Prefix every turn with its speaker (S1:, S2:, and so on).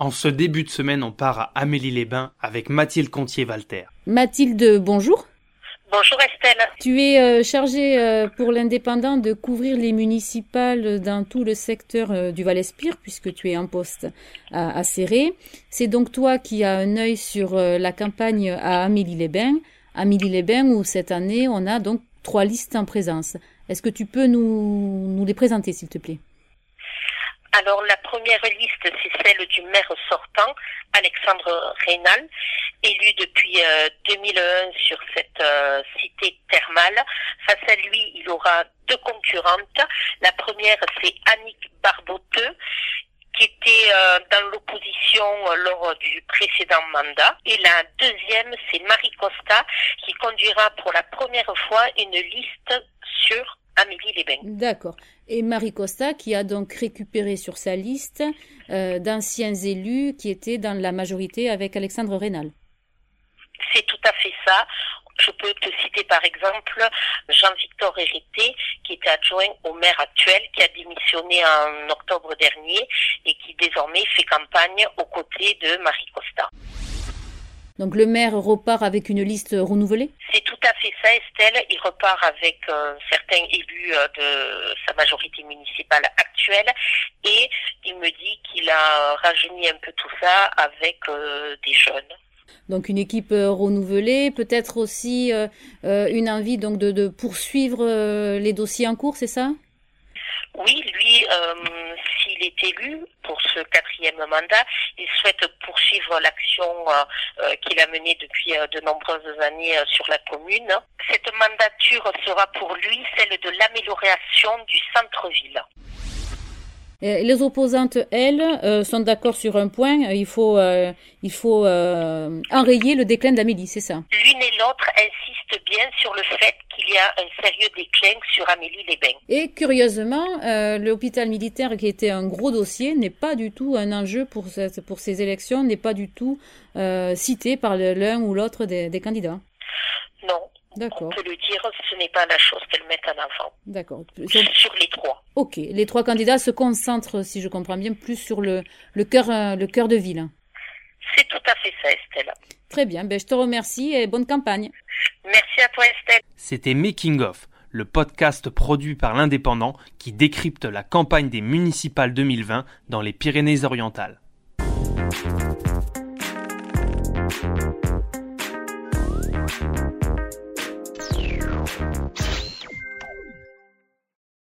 S1: En ce début de semaine, on part à Amélie-les-Bains avec Mathilde Contier-Walter.
S2: Mathilde, bonjour.
S3: Bonjour Estelle.
S2: Tu es euh, chargée euh, pour l'indépendant de couvrir les municipales dans tout le secteur euh, du Val-Espire, puisque tu es en poste à, à Serré. C'est donc toi qui as un œil sur la campagne à Amélie-les-Bains. Amélie-les-Bains où cette année on a donc trois listes en présence. Est-ce que tu peux nous, nous les présenter s'il te plaît?
S3: Alors la première liste, c'est celle du maire sortant, Alexandre Reynal, élu depuis 2001 euh, sur cette euh, cité thermale. Face à lui, il aura deux concurrentes. La première, c'est Annick Barboteux, qui était euh, dans l'opposition lors du précédent mandat. Et la deuxième, c'est Marie Costa, qui conduira pour la première fois une liste sur Amélie-les-Bains.
S2: D'accord. Et Marie Costa, qui a donc récupéré sur sa liste euh, d'anciens élus qui étaient dans la majorité avec Alexandre Rénal.
S3: C'est tout à fait ça. Je peux te citer par exemple Jean-Victor Hérité, qui était adjoint au maire actuel, qui a démissionné en octobre dernier et qui désormais fait campagne aux côtés de Marie Costa.
S2: Donc le maire repart avec une liste renouvelée?
S3: C'est tout à fait ça, Estelle. Il repart avec euh, certains élus euh, de sa majorité municipale actuelle et il me dit qu'il a rajeuni un peu tout ça avec euh, des jeunes.
S2: Donc une équipe renouvelée, peut-être aussi une envie donc de, de poursuivre les dossiers en cours, c'est ça?
S3: Oui, lui, s'il est élu pour ce quatrième mandat, il souhaite poursuivre l'action euh, euh, qu'il a menée depuis euh, de nombreuses années sur la commune. Cette mandature sera pour lui celle de l'amélioration du centre-ville.
S2: Les opposantes, elles, sont d'accord sur un point. Il faut, il faut enrayer le déclin d'Amélie, c'est ça
S3: L'une et l'autre insistent bien sur le fait il y a un sérieux déclin sur Amélie-les-Bains.
S2: Et curieusement, euh, l'hôpital militaire, qui était un gros dossier, n'est pas du tout un enjeu pour, pour ces élections, n'est pas du tout euh, cité par l'un ou l'autre des, candidats.
S3: Non. D'accord. On peut le dire, ce n'est pas la chose qu'elle met en avant.
S2: D'accord.
S3: Sur les trois.
S2: Ok. Les trois candidats se concentrent, si je comprends bien, plus sur le, le cœur, euh, le cœur de ville.
S3: C'est tout à fait ça, Estelle.
S2: Très bien. Ben, je te remercie et bonne campagne.
S3: Merci à toi Estelle.
S1: C'était Making of, le podcast produit par l'Indépendant qui décrypte la campagne des municipales 2020 dans les Pyrénées-Orientales.